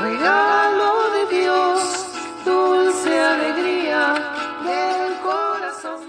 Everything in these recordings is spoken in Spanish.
de Dios, dulce alegría del corazón.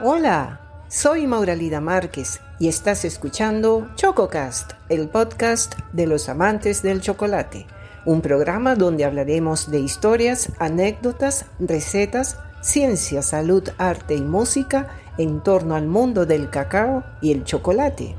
Hola, soy Mauralida Márquez y estás escuchando ChocoCast, el podcast de los amantes del chocolate, un programa donde hablaremos de historias, anécdotas, recetas, ciencia, salud, arte y música en torno al mundo del cacao y el chocolate.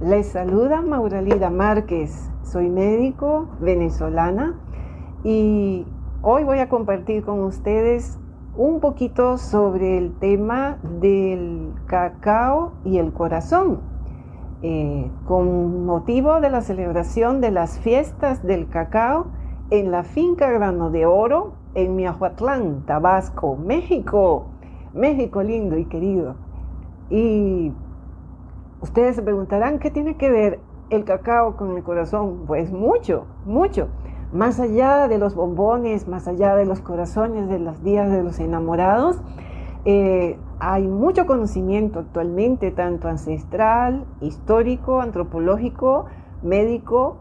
Les saluda Mauralida Márquez, soy médico venezolana y hoy voy a compartir con ustedes un poquito sobre el tema del cacao y el corazón. Eh, con motivo de la celebración de las fiestas del cacao en la finca Grano de Oro en Miahuatlán, Tabasco, México. México lindo y querido. Y ustedes se preguntarán, ¿qué tiene que ver el cacao con el corazón? Pues mucho, mucho. Más allá de los bombones, más allá de los corazones de los días de los enamorados, eh, hay mucho conocimiento actualmente, tanto ancestral, histórico, antropológico, médico,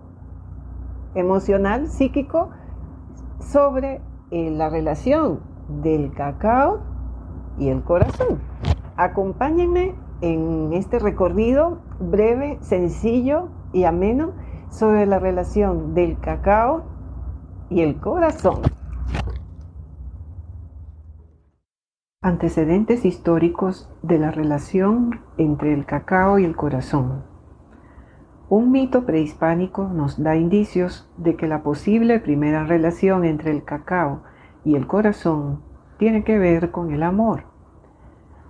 emocional, psíquico, sobre eh, la relación del cacao y el corazón. Acompáñenme en este recorrido breve, sencillo y ameno sobre la relación del cacao y el corazón. Antecedentes históricos de la relación entre el cacao y el corazón. Un mito prehispánico nos da indicios de que la posible primera relación entre el cacao y el corazón tiene que ver con el amor,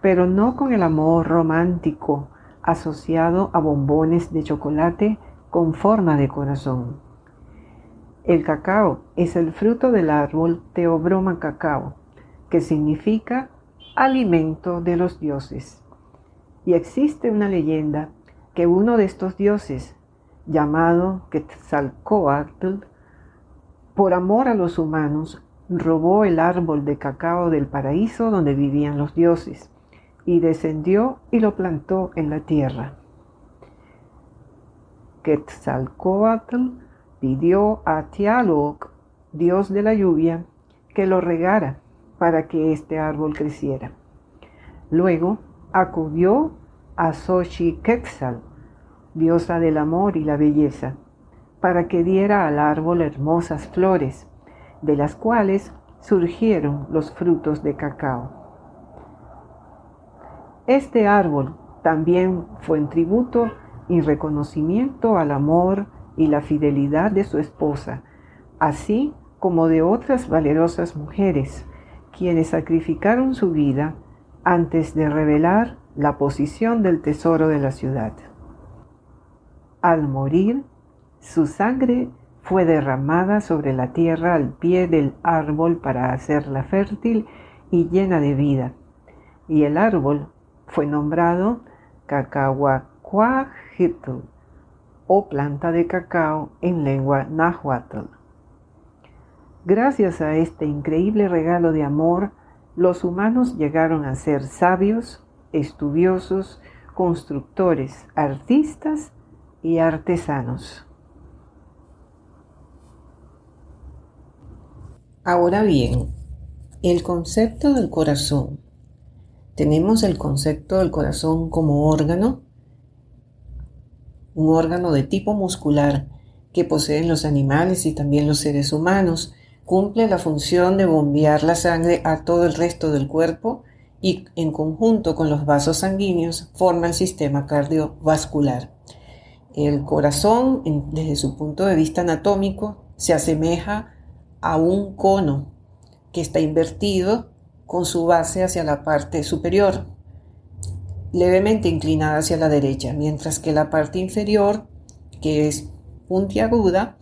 pero no con el amor romántico asociado a bombones de chocolate con forma de corazón. El cacao es el fruto del árbol Teobroma cacao, que significa alimento de los dioses. Y existe una leyenda que uno de estos dioses, llamado Quetzalcoatl, por amor a los humanos, robó el árbol de cacao del paraíso donde vivían los dioses y descendió y lo plantó en la tierra. Quetzalcoatl pidió a Tialoc, dios de la lluvia, que lo regara para que este árbol creciera. Luego acudió a Xochiquetzal, diosa del amor y la belleza, para que diera al árbol hermosas flores, de las cuales surgieron los frutos de cacao. Este árbol también fue en tributo y reconocimiento al amor y la fidelidad de su esposa, así como de otras valerosas mujeres, quienes sacrificaron su vida antes de revelar la posición del tesoro de la ciudad. Al morir, su sangre fue derramada sobre la tierra al pie del árbol para hacerla fértil y llena de vida, y el árbol fue nombrado Cacahuacuajitl o planta de cacao en lengua náhuatl. Gracias a este increíble regalo de amor, los humanos llegaron a ser sabios, estudiosos, constructores, artistas y artesanos. Ahora bien, el concepto del corazón. Tenemos el concepto del corazón como órgano, un órgano de tipo muscular que poseen los animales y también los seres humanos. Cumple la función de bombear la sangre a todo el resto del cuerpo y en conjunto con los vasos sanguíneos forma el sistema cardiovascular. El corazón, desde su punto de vista anatómico, se asemeja a un cono que está invertido con su base hacia la parte superior. levemente inclinada hacia la derecha, mientras que la parte inferior, que es puntiaguda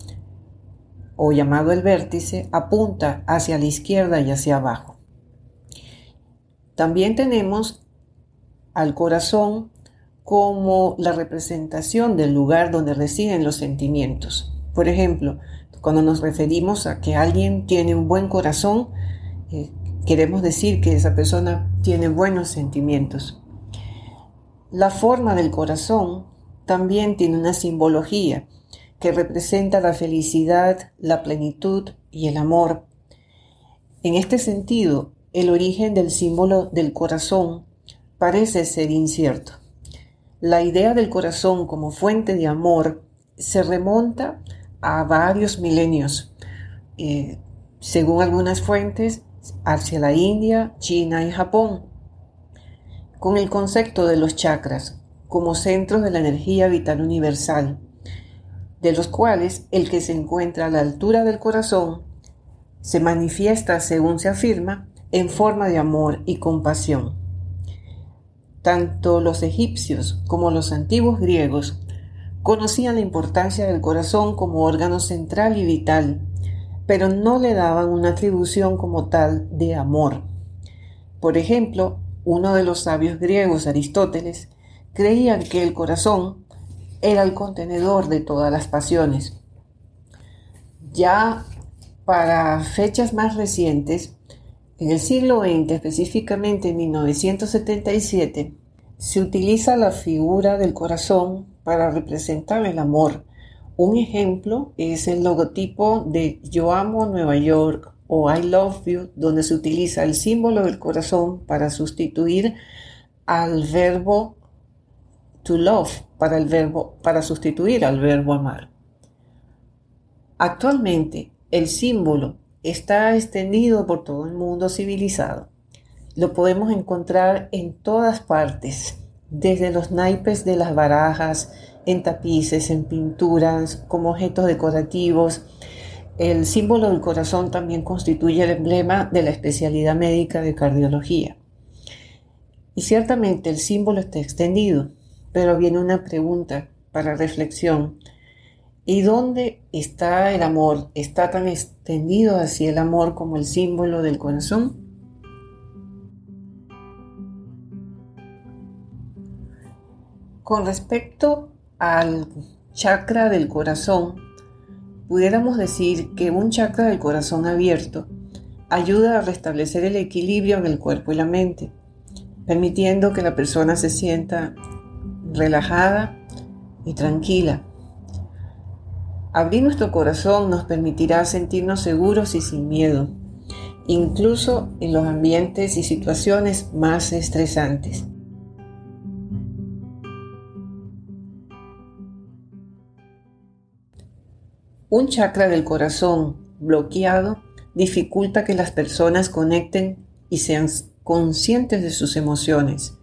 o llamado el vértice, apunta hacia la izquierda y hacia abajo. También tenemos al corazón como la representación del lugar donde residen los sentimientos. Por ejemplo, cuando nos referimos a que alguien tiene un buen corazón, eh, queremos decir que esa persona tiene buenos sentimientos. La forma del corazón también tiene una simbología que representa la felicidad, la plenitud y el amor. En este sentido, el origen del símbolo del corazón parece ser incierto. La idea del corazón como fuente de amor se remonta a varios milenios, eh, según algunas fuentes, hacia la India, China y Japón, con el concepto de los chakras como centros de la energía vital universal, de los cuales el que se encuentra a la altura del corazón se manifiesta, según se afirma, en forma de amor y compasión. Tanto los egipcios como los antiguos griegos conocían la importancia del corazón como órgano central y vital, pero no le daban una atribución como tal de amor. Por ejemplo, uno de los sabios griegos, Aristóteles, creía que el corazón era el contenedor de todas las pasiones. Ya para fechas más recientes, en el siglo XX, específicamente en 1977, se utiliza la figura del corazón para representar el amor. Un ejemplo es el logotipo de Yo amo Nueva York o I love you, donde se utiliza el símbolo del corazón para sustituir al verbo to love, para, el verbo, para sustituir al verbo amar. Actualmente, el símbolo está extendido por todo el mundo civilizado. Lo podemos encontrar en todas partes, desde los naipes de las barajas, en tapices, en pinturas, como objetos decorativos. El símbolo del corazón también constituye el emblema de la especialidad médica de cardiología. Y ciertamente el símbolo está extendido, pero viene una pregunta para reflexión. ¿Y dónde está el amor? ¿Está tan extendido así el amor como el símbolo del corazón? Con respecto al chakra del corazón, pudiéramos decir que un chakra del corazón abierto ayuda a restablecer el equilibrio en el cuerpo y la mente, permitiendo que la persona se sienta relajada y tranquila Abrir nuestro corazón nos permitirá sentirnos seguros y sin miedo, incluso en los ambientes y situaciones más estresantes. Un chakra del corazón bloqueado dificulta que las personas conecten y sean conscientes de sus emociones,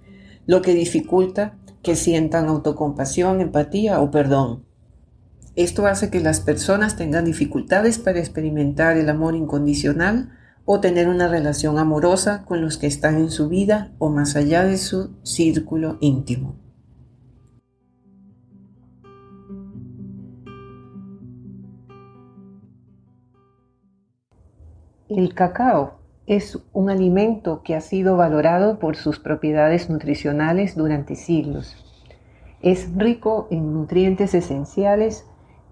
lo que dificulta que sientan autocompasión, empatía o perdón. Esto hace que las personas tengan dificultades para experimentar el amor incondicional o tener una relación amorosa con los que están en su vida o más allá de su círculo íntimo. El cacao es un alimento que ha sido valorado por sus propiedades nutricionales durante siglos. Es rico en nutrientes esenciales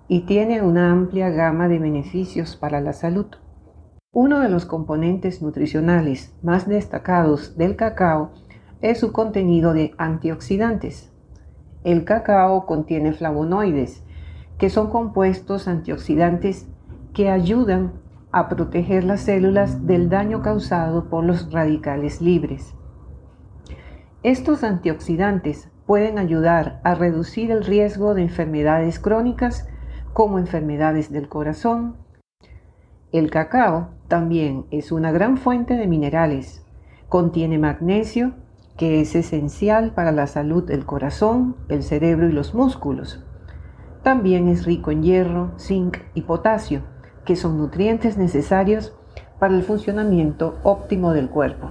y tiene una amplia gama de beneficios para la salud. Uno de los componentes nutricionales más destacados del cacao es su contenido de antioxidantes. El cacao contiene flavonoides, que son compuestos antioxidantes que ayudan a proteger las células del daño causado por los radicales libres. Estos antioxidantes pueden ayudar a reducir el riesgo de enfermedades crónicas como enfermedades del corazón. El cacao también es una gran fuente de minerales. Contiene magnesio, que es esencial para la salud del corazón, el cerebro y los músculos. También es rico en hierro, zinc y potasio, que son nutrientes necesarios para el funcionamiento óptimo del cuerpo.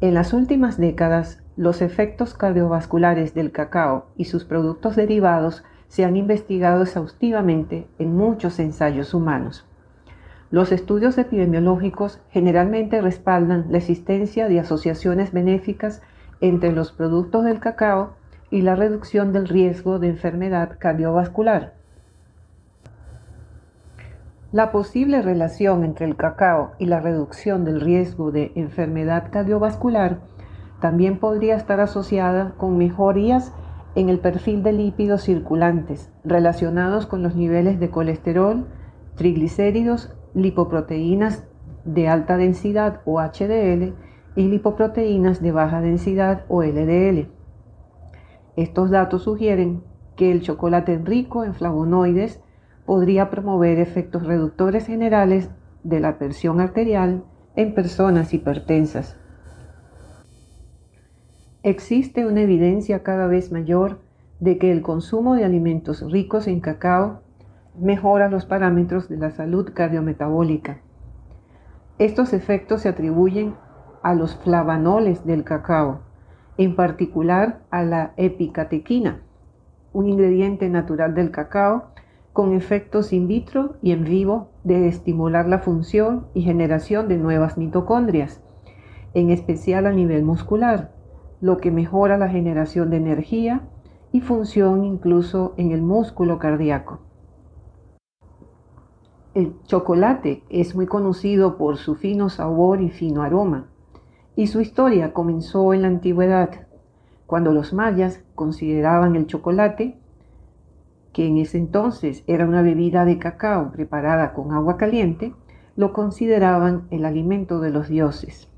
En las últimas décadas, los efectos cardiovasculares del cacao y sus productos derivados se han investigado exhaustivamente en muchos ensayos humanos. Los estudios epidemiológicos generalmente respaldan la existencia de asociaciones benéficas entre los productos del cacao y la reducción del riesgo de enfermedad cardiovascular. La posible relación entre el cacao y la reducción del riesgo de enfermedad cardiovascular también podría estar asociada con mejorías en el perfil de lípidos circulantes relacionados con los niveles de colesterol, triglicéridos, lipoproteínas de alta densidad o HDL y lipoproteínas de baja densidad o LDL. Estos datos sugieren que el chocolate rico en flavonoides podría promover efectos reductores generales de la presión arterial en personas hipertensas. Existe una evidencia cada vez mayor de que el consumo de alimentos ricos en cacao mejora los parámetros de la salud cardiometabólica. Estos efectos se atribuyen a los flavanoles del cacao, en particular a la epicatequina, un ingrediente natural del cacao con efectos in vitro y en vivo de estimular la función y generación de nuevas mitocondrias, en especial a nivel muscular lo que mejora la generación de energía y función incluso en el músculo cardíaco. El chocolate es muy conocido por su fino sabor y fino aroma, y su historia comenzó en la antigüedad, cuando los mayas consideraban el chocolate, que en ese entonces era una bebida de cacao preparada con agua caliente, lo consideraban el alimento de los dioses.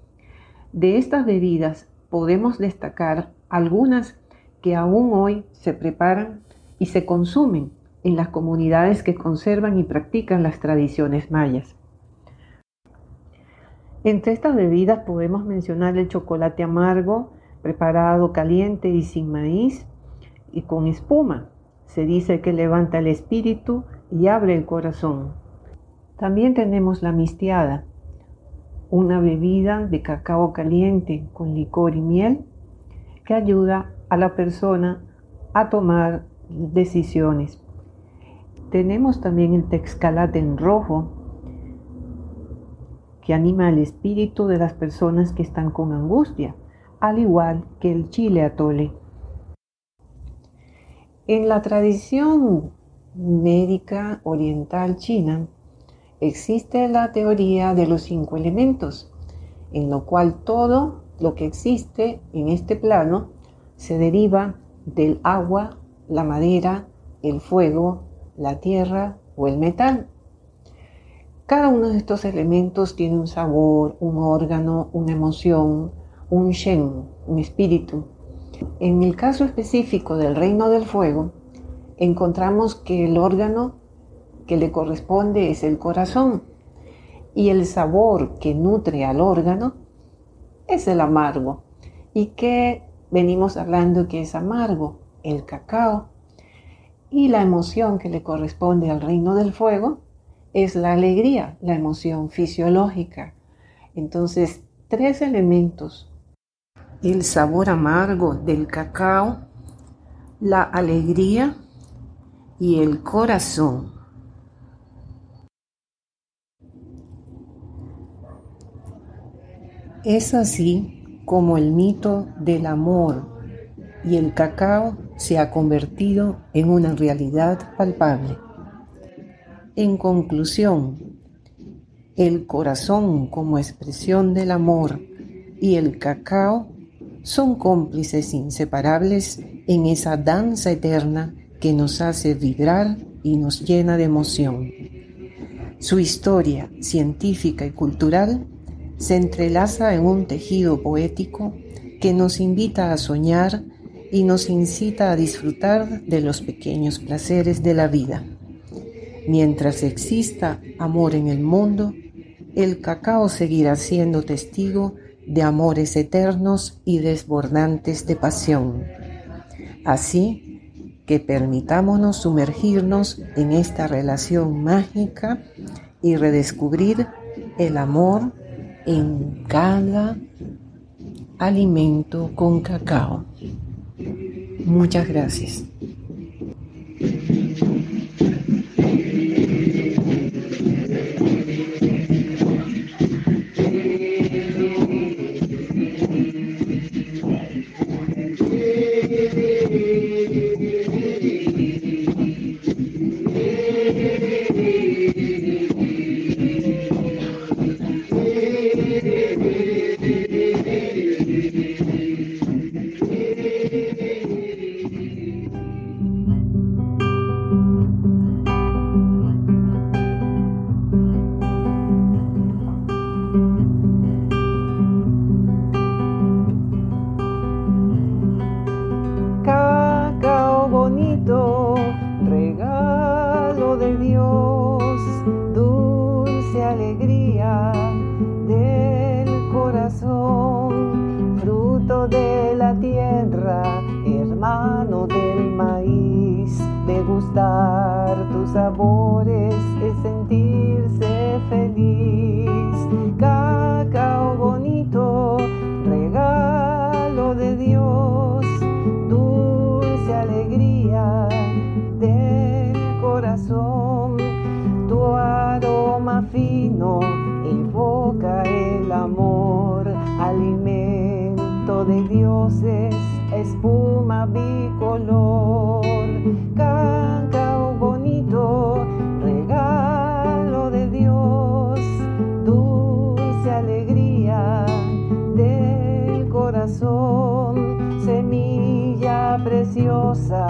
De estas bebidas podemos destacar algunas que aún hoy se preparan y se consumen en las comunidades que conservan y practican las tradiciones mayas. Entre estas bebidas podemos mencionar el chocolate amargo, preparado caliente y sin maíz y con espuma. Se dice que levanta el espíritu y abre el corazón. También tenemos la mistiada, una bebida de cacao caliente con licor y miel que ayuda a la persona a tomar decisiones. Tenemos también el texcalate en rojo que anima el espíritu de las personas que están con angustia, al igual que el chile atole. En la tradición médica oriental china, existe la teoría de los cinco elementos, en lo cual todo lo que existe en este plano se deriva del agua, la madera, el fuego, la tierra o el metal. Cada uno de estos elementos tiene un sabor, un órgano, una emoción, un shen, un espíritu. En el caso específico del reino del fuego, encontramos que el órgano que le corresponde es el corazón y el sabor que nutre al órgano es el amargo. ¿Y que venimos hablando que es amargo? El cacao. Y la emoción que le corresponde al reino del fuego es la alegría, la emoción fisiológica. Entonces, tres elementos. El sabor amargo del cacao, la alegría y el corazón Es así como el mito del amor y el cacao se ha convertido en una realidad palpable. En conclusión, el corazón como expresión del amor y el cacao son cómplices inseparables en esa danza eterna que nos hace vibrar y nos llena de emoción. Su historia científica y cultural se entrelaza en un tejido poético que nos invita a soñar y nos incita a disfrutar de los pequeños placeres de la vida. Mientras exista amor en el mundo, el cacao seguirá siendo testigo de amores eternos y desbordantes de pasión. Así que permitámonos sumergirnos en esta relación mágica y redescubrir el amor en cada alimento con cacao. Muchas gracias. gloria del corazón, semilla preciosa,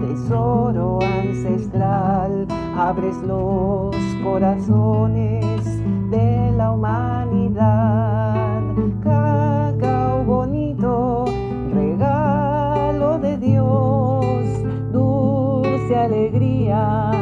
tesoro ancestral, abres los corazones de la humanidad. Cacao bonito, regalo de Dios, dulce alegría